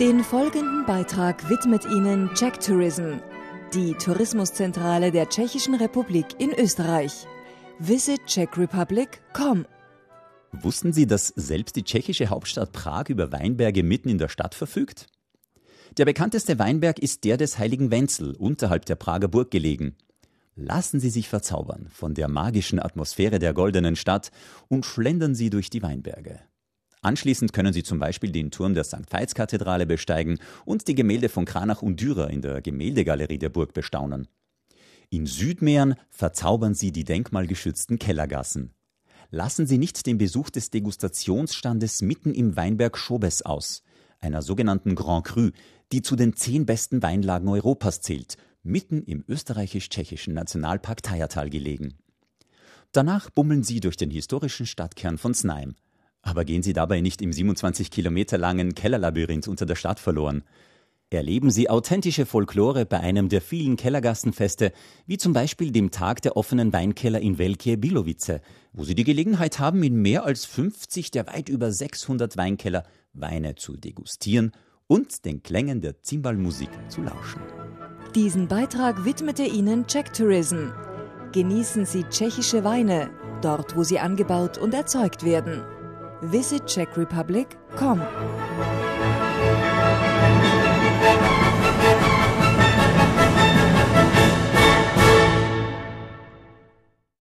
Den folgenden Beitrag widmet Ihnen Czech Tourism, die Tourismuszentrale der Tschechischen Republik in Österreich. Visit czechrepublic.com. Wussten Sie, dass selbst die tschechische Hauptstadt Prag über Weinberge mitten in der Stadt verfügt? Der bekannteste Weinberg ist der des heiligen Wenzel, unterhalb der Prager Burg gelegen. Lassen Sie sich verzaubern von der magischen Atmosphäre der goldenen Stadt und schlendern Sie durch die Weinberge. Anschließend können Sie zum Beispiel den Turm der St. Veits-Kathedrale besteigen und die Gemälde von Kranach und Dürer in der Gemäldegalerie der Burg bestaunen. In Südmähren verzaubern Sie die denkmalgeschützten Kellergassen. Lassen Sie nicht den Besuch des Degustationsstandes mitten im Weinberg Schobes aus, einer sogenannten Grand Cru, die zu den zehn besten Weinlagen Europas zählt, mitten im österreichisch-tschechischen Nationalpark Teiertal gelegen. Danach bummeln Sie durch den historischen Stadtkern von Znaim. Aber gehen Sie dabei nicht im 27 Kilometer langen Kellerlabyrinth unter der Stadt verloren. Erleben Sie authentische Folklore bei einem der vielen Kellergassenfeste, wie zum Beispiel dem Tag der offenen Weinkeller in Velkie Bilovice, wo Sie die Gelegenheit haben, in mehr als 50 der weit über 600 Weinkeller Weine zu degustieren und den Klängen der Zimbalmusik zu lauschen. Diesen Beitrag widmete Ihnen Czech Tourism. Genießen Sie tschechische Weine, dort wo sie angebaut und erzeugt werden visit czechrepublic.com.